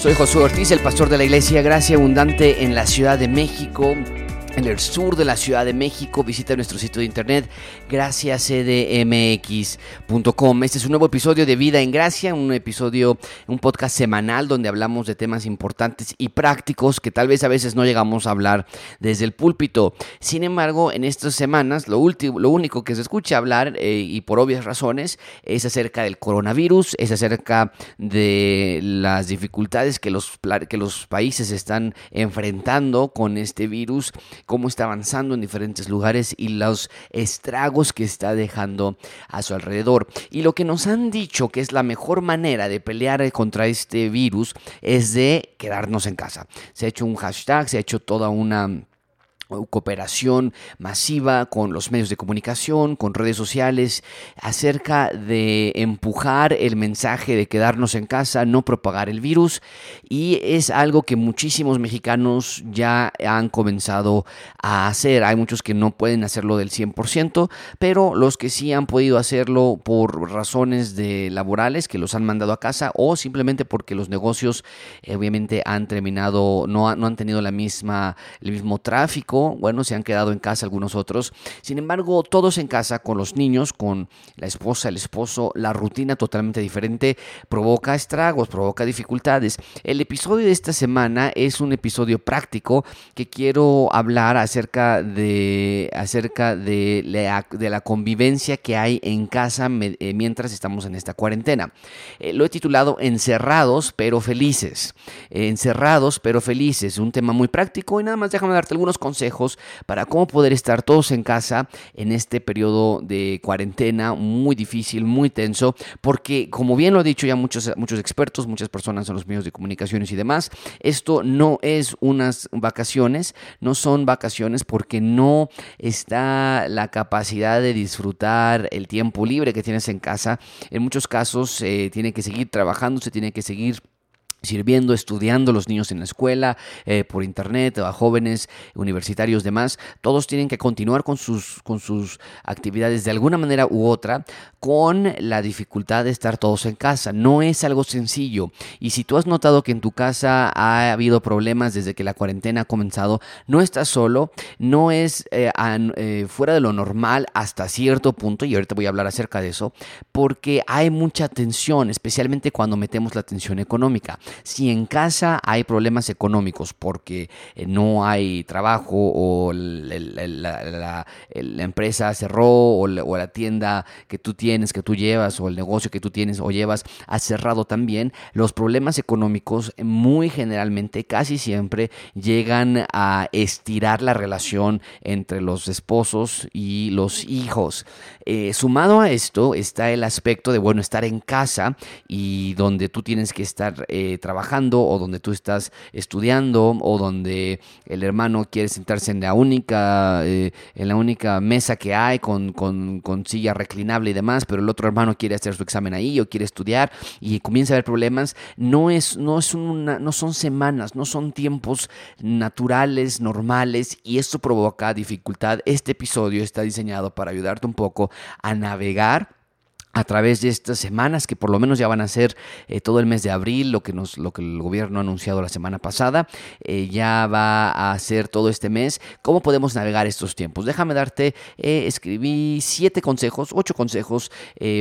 Soy Josué Ortiz, el pastor de la Iglesia Gracia Abundante en la Ciudad de México en el sur de la Ciudad de México. Visita nuestro sitio de internet graciacdmx.com. Este es un nuevo episodio de Vida en Gracia, un episodio, un podcast semanal donde hablamos de temas importantes y prácticos que tal vez a veces no llegamos a hablar desde el púlpito. Sin embargo, en estas semanas lo, último, lo único que se escucha hablar, eh, y por obvias razones, es acerca del coronavirus, es acerca de las dificultades que los, que los países están enfrentando con este virus cómo está avanzando en diferentes lugares y los estragos que está dejando a su alrededor. Y lo que nos han dicho que es la mejor manera de pelear contra este virus es de quedarnos en casa. Se ha hecho un hashtag, se ha hecho toda una cooperación masiva con los medios de comunicación, con redes sociales, acerca de empujar el mensaje de quedarnos en casa, no propagar el virus, y es algo que muchísimos mexicanos ya han comenzado a hacer. Hay muchos que no pueden hacerlo del 100%, pero los que sí han podido hacerlo por razones de laborales que los han mandado a casa o simplemente porque los negocios eh, obviamente han terminado, no, no han tenido la misma, el mismo tráfico bueno, se han quedado en casa algunos otros. Sin embargo, todos en casa con los niños, con la esposa, el esposo, la rutina totalmente diferente provoca estragos, provoca dificultades. El episodio de esta semana es un episodio práctico que quiero hablar acerca de, acerca de, la, convivencia que hay en casa eh, mientras estamos en esta cuarentena. Eh, lo he titulado Encerrados pero felices. encerrados pero felices, un tema muy práctico y nada más déjame darte algunos consejos para cómo poder estar todos en casa en este periodo de cuarentena muy difícil, muy tenso, porque como bien lo han dicho ya muchos, muchos expertos, muchas personas en los medios de comunicaciones y demás, esto no es unas vacaciones, no son vacaciones porque no está la capacidad de disfrutar el tiempo libre que tienes en casa. En muchos casos eh, tiene que seguir trabajando, se tiene que seguir sirviendo, estudiando los niños en la escuela, eh, por internet, a jóvenes, universitarios, demás, todos tienen que continuar con sus, con sus actividades de alguna manera u otra, con la dificultad de estar todos en casa. No es algo sencillo. Y si tú has notado que en tu casa ha habido problemas desde que la cuarentena ha comenzado, no estás solo, no es eh, eh, fuera de lo normal hasta cierto punto, y ahorita voy a hablar acerca de eso, porque hay mucha tensión, especialmente cuando metemos la tensión económica. Si en casa hay problemas económicos porque eh, no hay trabajo o la, empresa cerró o, la tienda que tú tienes, que tú llevas o el negocio que tú tienes o llevas ha cerrado también, los problemas económicos muy generalmente, casi siempre, llegan a estirar la relación entre los esposos y los hijos. Eh, sumado a esto está el aspecto de, bueno, estar en casa y donde tú tienes que estar eh, trabajando o donde tú estás estudiando o donde el hermano quiere sentarse en la única, eh, en la única mesa que hay con, con, con, silla reclinable y demás, pero el otro hermano quiere hacer su examen ahí o quiere estudiar y comienza a haber problemas, no, es, no, es una, no son semanas, no son tiempos naturales, normales y esto provoca dificultad. Este episodio está diseñado para ayudarte un poco a navegar a través de estas semanas que por lo menos ya van a ser eh, todo el mes de abril, lo que, nos, lo que el gobierno ha anunciado la semana pasada, eh, ya va a ser todo este mes. ¿Cómo podemos navegar estos tiempos? Déjame darte, eh, escribí siete consejos, ocho consejos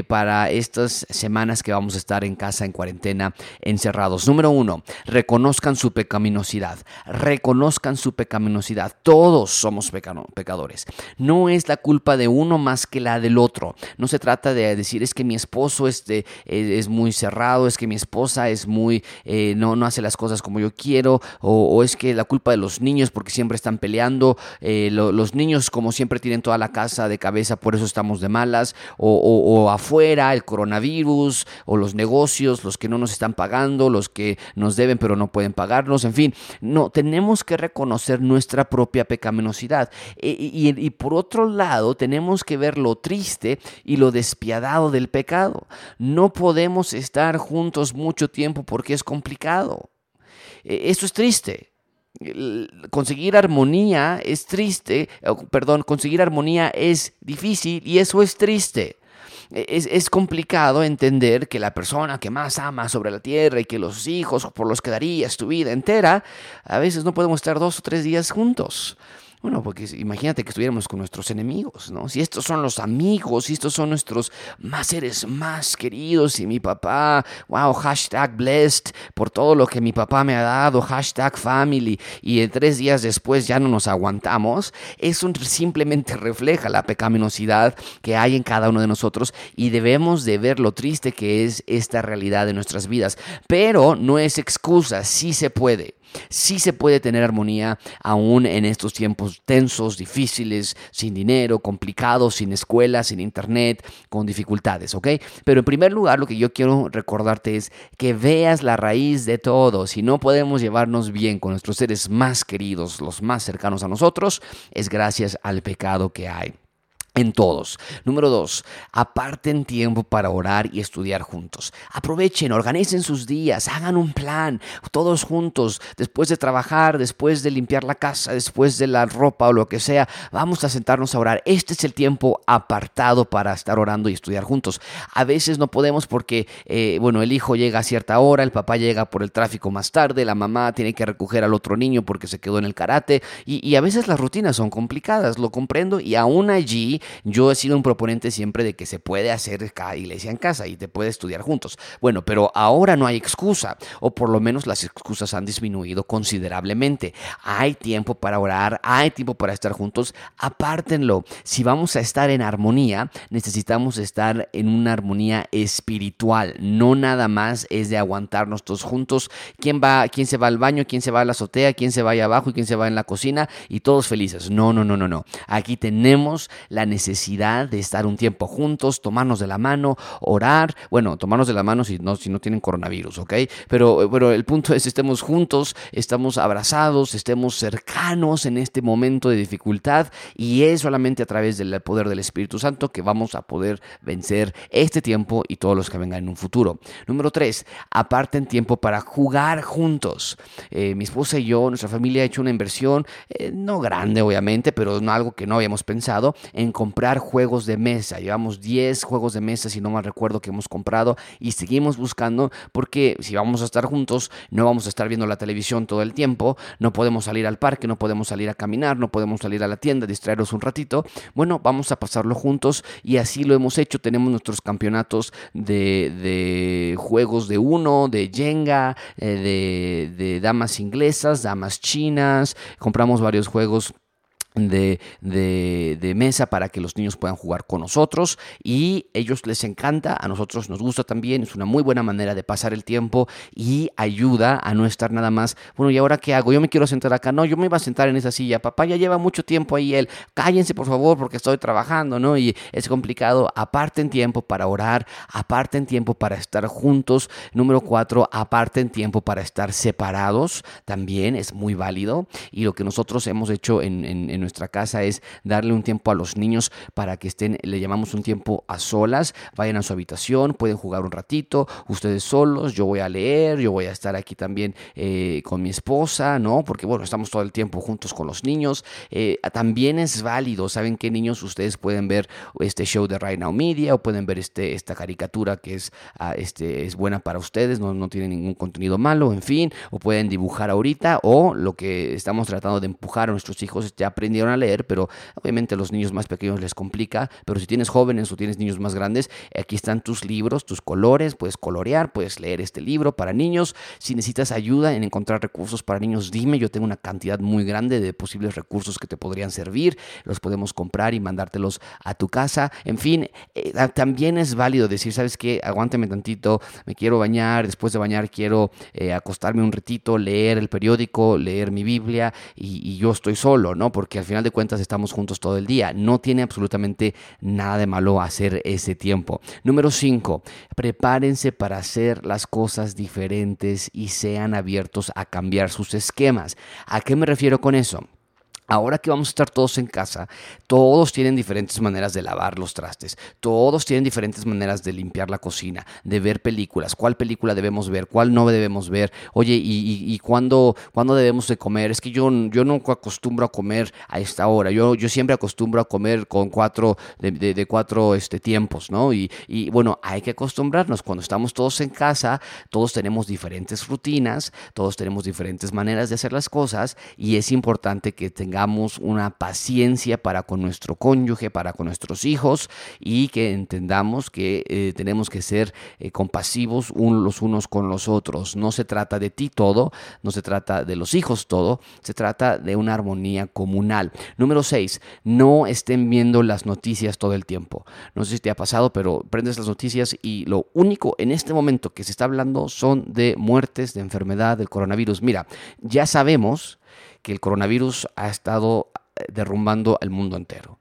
para estas semanas que vamos a estar en casa, en cuarentena, encerrados. Número uno, reconozcan su pecaminosidad, reconozcan su pecaminosidad. Todos somos pecadores. No es la culpa de uno más que la del otro. No se trata de decir es que mi esposo este, es, muy cerrado, es que mi esposa es muy, eh, no, no hace las cosas como yo quiero, o, es que la culpa de los niños porque siempre están peleando, eh, los niños como siempre tienen toda la casa de cabeza, por eso estamos de malas, o, afuera el coronavirus, o los negocios, los que no nos están pagando, los que nos deben pero no pueden pagarnos, en fin, no, tenemos que reconocer nuestra propia pecaminosidad. E, y, y por otro lado, tenemos que ver lo triste y lo despiadado del pecado. No podemos estar juntos mucho tiempo porque es complicado. E, Esto es triste. Conseguir armonía es triste, perdón, conseguir armonía es difícil y eso es triste. e, es, es, complicado entender que la persona que más ama sobre la tierra y que los hijos por los que darías tu vida entera, a veces no podemos estar dos o tres días juntos. Bueno, porque imagínate que estuviéramos con nuestros enemigos, ¿no? Si estos son los amigos, si estos son nuestros más seres más queridos y mi papá, wow, hashtag blessed por todo lo que mi papá me ha dado, hashtag family, y tres días después ya no nos aguantamos, eso simplemente refleja la pecaminosidad que hay en cada uno de nosotros y debemos de ver lo triste que es esta realidad de nuestras vidas. Pero no es excusa, sí se puede. Sí se puede tener armonía aún en estos tiempos tensos, difíciles, sin dinero, complicados, sin escuela, sin internet, con dificultades, ¿ok? Pero en primer lugar lo que yo quiero recordarte es que veas la raíz de todo. Si no podemos llevarnos bien con nuestros seres más queridos, los más cercanos a nosotros, es gracias al pecado que hay en todos. Número dos, aparten tiempo para orar y estudiar juntos. Aprovechen, organicen sus días, hagan un plan, todos juntos, después de trabajar, después de limpiar la casa, después de la ropa o lo que sea, vamos a sentarnos a orar. Este es el tiempo apartado para estar orando y estudiar juntos. A veces no podemos porque, eh, bueno, el hijo llega a cierta hora, el papá llega por el tráfico más tarde, la mamá tiene que recoger al otro niño porque se quedó en el karate y, y a veces las rutinas son complicadas, lo comprendo y aún allí yo he sido un proponente siempre de que se puede hacer cada iglesia en casa y te puede estudiar juntos. Bueno, pero ahora no hay excusa, o por lo menos las excusas han disminuido considerablemente. Hay tiempo para orar, hay tiempo para estar juntos, apártenlo. Si vamos a estar en armonía, necesitamos estar en una armonía espiritual, no nada más es de aguantarnos todos juntos. ¿Quién va, quién se va al baño, quién se va a la azotea, quién se va allá abajo y quién se va en la cocina y todos felices? No, no, no, no, no. Aquí tenemos la necesidad de estar un tiempo juntos, tomarnos de la mano, orar. Bueno, tomarnos de la mano si no, si no tienen coronavirus, ¿ok? Pero, pero el punto es, estemos juntos, estamos abrazados, estemos cercanos en este momento de dificultad y es solamente a través del poder del Espíritu Santo que vamos a poder vencer este tiempo y todos los que vengan en un futuro. Número tres, aparten tiempo para jugar juntos. Eh, mi esposa y yo, nuestra familia ha hecho una inversión, eh, no grande obviamente, pero no algo que no habíamos pensado, en comprar juegos de mesa. Llevamos 10 juegos de mesa, si no mal recuerdo, que hemos comprado y seguimos buscando porque si vamos a estar juntos, no vamos a estar viendo la televisión todo el tiempo, no podemos salir al parque, no podemos salir a caminar, no podemos salir a la tienda, distraernos un ratito. Bueno, vamos a pasarlo juntos y así lo hemos hecho. Tenemos nuestros campeonatos de, juegos de uno, de Jenga, eh, de, de damas inglesas, damas chinas. Compramos varios juegos de, de, mesa para que los niños puedan jugar con nosotros. Y ellos les encanta, a nosotros nos gusta también, es una muy buena manera de pasar el tiempo y ayuda a no estar nada más, bueno, ¿y ahora qué hago? Yo me quiero sentar acá, no, yo me iba a sentar en esa silla, papá ya lleva mucho tiempo ahí él, cállense por favor porque estoy trabajando, ¿no? Y es complicado, aparten tiempo para orar, aparten tiempo para estar juntos, número cuatro, aparten tiempo para estar separados, también es muy válido. Y lo que nosotros hemos hecho en, en, nuestra casa es darle un tiempo a los niños para que estén, le llamamos un tiempo a solas, vayan a su habitación, pueden jugar un ratito, ustedes solos, yo voy a leer, yo voy a estar aquí también eh, con mi esposa, ¿no? Porque bueno, estamos todo el tiempo juntos con los niños. Eh, también es válido, ¿saben qué niños? Ustedes pueden ver este show de Right Now Media o pueden ver este, esta caricatura que es, ah, este, es buena para ustedes, no, no tiene ningún contenido malo, en fin, o pueden dibujar ahorita o lo que estamos tratando de empujar a nuestros hijos ya aprendieron a leer, pero obviamente a los niños más pequeños les complica, pero si tienes jóvenes o tienes niños más grandes, aquí están tus libros, tus colores, puedes colorear, puedes leer este libro para niños. Si necesitas ayuda en encontrar recursos para niños, dime, yo tengo una cantidad muy grande de posibles recursos que te podrían servir, los podemos comprar y mandártelos a tu casa. En fin, eh, también es válido decir, ¿sabes qué? Aguántame tantito, me quiero bañar, después de bañar quiero eh, acostarme un ratito, leer el periódico, leer mi Biblia y, y yo estoy solo, ¿no? Porque al final de cuentas estamos juntos todo el día. No tiene absolutamente nada de malo hacer ese tiempo. Número 5. Prepárense para hacer las cosas diferentes y sean abiertos a cambiar sus esquemas. ¿A qué me refiero con eso? Ahora que vamos a estar todos en casa, todos tienen diferentes maneras de lavar los trastes, todos tienen diferentes maneras de limpiar la cocina, de ver películas, cuál película debemos ver, cuál no debemos ver, oye, y, y, cuándo, debemos de comer. Es que yo, yo nunca acostumbro a comer a esta hora, yo, yo siempre acostumbro a comer con cuatro, de, de, cuatro este, tiempos, ¿no? Y, y bueno, hay que acostumbrarnos, cuando estamos todos en casa, todos tenemos diferentes rutinas, todos tenemos diferentes maneras de hacer las cosas y es importante que tengamos una paciencia para con nuestro cónyuge, para con nuestros hijos y que entendamos que eh, tenemos que ser eh, compasivos los unos con los otros. No se trata de ti todo, no se trata de los hijos todo, se trata de una armonía comunal. Número 6, no estén viendo las noticias todo el tiempo. No sé si te ha pasado, pero prendes las noticias y lo único en este momento que se está hablando son de muertes, de enfermedad, del coronavirus. Mira, ya sabemos que el coronavirus ha estado eh, derrumbando al mundo entero.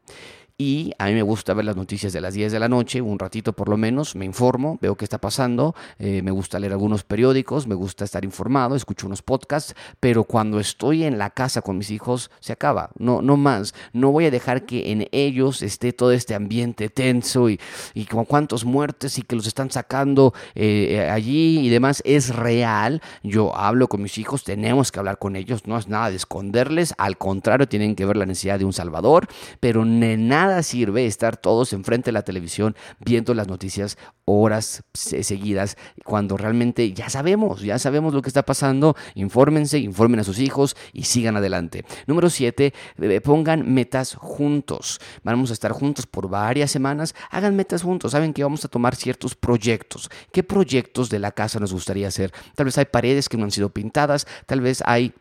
Y a mí me gusta ver las noticias de las 10 de la noche, un ratito por lo menos, me informo, veo qué está pasando, eh, me gusta leer algunos periódicos, me gusta estar informado, escucho unos podcasts, pero cuando estoy en la casa con mis hijos se acaba, no, no más. No voy a dejar que en ellos esté todo este ambiente tenso y, y como cuántos muertes y que los están sacando eh, allí y demás. Es real, yo hablo con mis hijos, tenemos que hablar con ellos, no es nada de esconderles, al contrario, tienen que ver la necesidad de un salvador, pero nada nada sirve estar todos enfrente de la televisión viendo las noticias horas seguidas cuando realmente ya sabemos, ya sabemos lo que está pasando. Infórmense, informen a sus hijos y sigan adelante. Número 7, eh, pongan metas juntos. Vamos a estar juntos por varias semanas. Hagan metas juntos. Saben que vamos a tomar ciertos proyectos. ¿Qué proyectos de la casa nos gustaría hacer? Tal vez hay paredes que no han sido pintadas, tal vez hay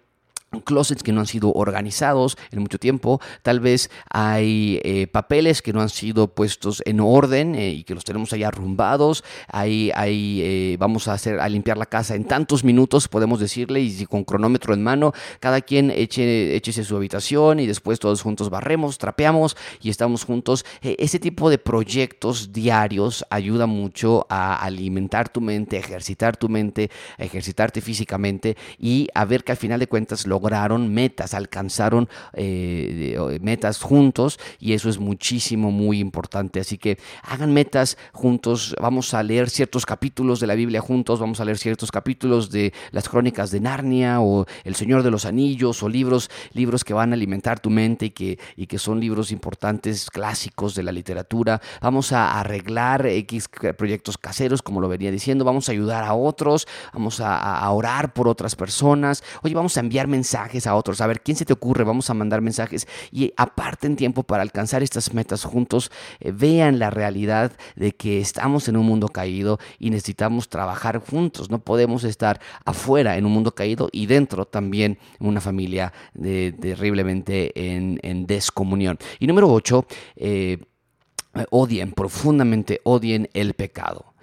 closets que no han sido organizados en mucho tiempo, tal vez hay eh, papeles que no han sido puestos en orden eh, y que los tenemos ahí arrumbados, hay, hay eh, vamos a hacer a limpiar la casa en tantos minutos, podemos decirle, y con cronómetro en mano, cada quien eche, échese su habitación y después todos juntos barremos, trapeamos y estamos juntos. ese tipo de proyectos diarios ayuda mucho a alimentar tu mente, a ejercitar tu mente, a ejercitarte físicamente y a ver que al final de cuentas lo lograron metas, alcanzaron eh, metas juntos y eso es muchísimo, muy importante. Así que hagan metas juntos, vamos a leer ciertos capítulos de la Biblia juntos, vamos a leer ciertos capítulos de las crónicas de Narnia o El Señor de los Anillos o libros, libros que van a alimentar tu mente y que, y que son libros importantes, clásicos de la literatura. Vamos a arreglar X proyectos caseros, como lo venía diciendo, vamos a ayudar a otros, vamos a, a orar por otras personas. Oye, vamos a enviar mensajes mensajes a otros. A ver, ¿quién se te ocurre? Vamos a mandar mensajes y aparten tiempo para alcanzar estas metas juntos. Eh, vean la realidad de que estamos en un mundo caído y necesitamos trabajar juntos. No podemos estar afuera en un mundo caído y dentro también una familia terriblemente en, descomunión. Y número 8, eh, odien, profundamente odien el pecado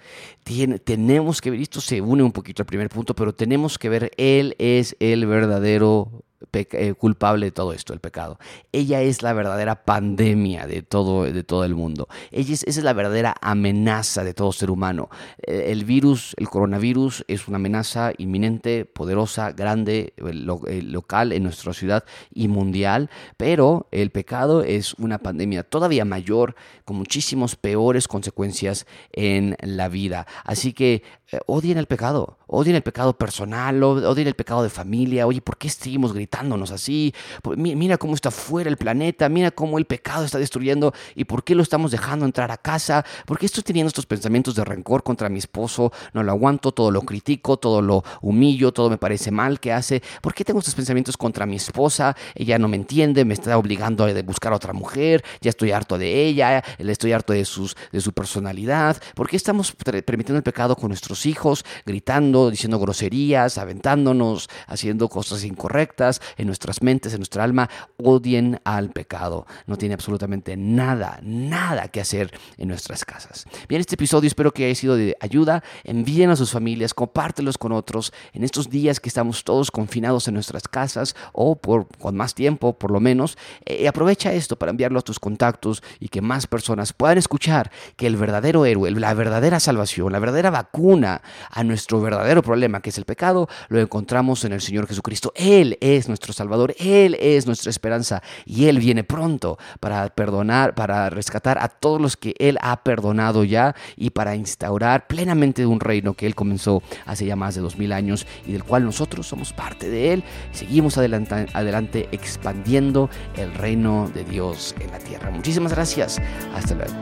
tenemos que ver, esto se une un poquito al primer punto, pero tenemos que ver, Él es el verdadero eh, culpable de todo esto, el pecado. Ella es la verdadera pandemia de todo, de todo el mundo. Ella es, esa es la verdadera amenaza de todo ser humano. Eh, el virus, el coronavirus, es una amenaza inminente, poderosa, grande, eh, local en nuestra ciudad y mundial, pero el pecado es una pandemia todavía mayor, con muchísimas peores consecuencias en la vida. Así que odien el pecado, odien el pecado personal, odien el pecado de familia. Oye, ¿por qué seguimos gritando? así. Mira cómo está fuera el planeta, mira cómo el pecado está destruyendo y por qué lo estamos dejando entrar a casa, por qué estoy teniendo estos pensamientos de rencor contra mi esposo, no lo aguanto, todo lo critico, todo lo humillo, todo me parece mal que hace, por qué tengo estos pensamientos contra mi esposa, ella no me entiende, me está obligando a buscar a otra mujer, ya estoy harto de ella, le estoy harto de, sus, de su personalidad, por qué estamos permitiendo el pecado con nuestros hijos, gritando, diciendo groserías, aventándonos, haciendo cosas incorrectas, en nuestras mentes, en nuestra alma, odien al pecado. No tiene absolutamente nada, nada que hacer en nuestras casas. Bien, este episodio espero que haya sido de ayuda. Envíen a sus familias, compártelos con otros en estos días que estamos todos confinados en nuestras casas o por, con más tiempo, por lo menos. Eh, aprovecha esto para enviarlo a tus contactos y que más personas puedan escuchar que el verdadero héroe, la verdadera salvación, la verdadera vacuna a nuestro verdadero problema, que es el pecado, lo encontramos en el Señor Jesucristo. Él es nuestro Salvador, Él es nuestra esperanza y Él viene pronto para perdonar, para rescatar a todos los que Él ha perdonado ya y para instaurar plenamente un reino que Él comenzó hace ya más de dos mil años y del cual nosotros somos parte de Él. Seguimos adelante expandiendo el reino de Dios en la tierra. Muchísimas gracias. Hasta luego.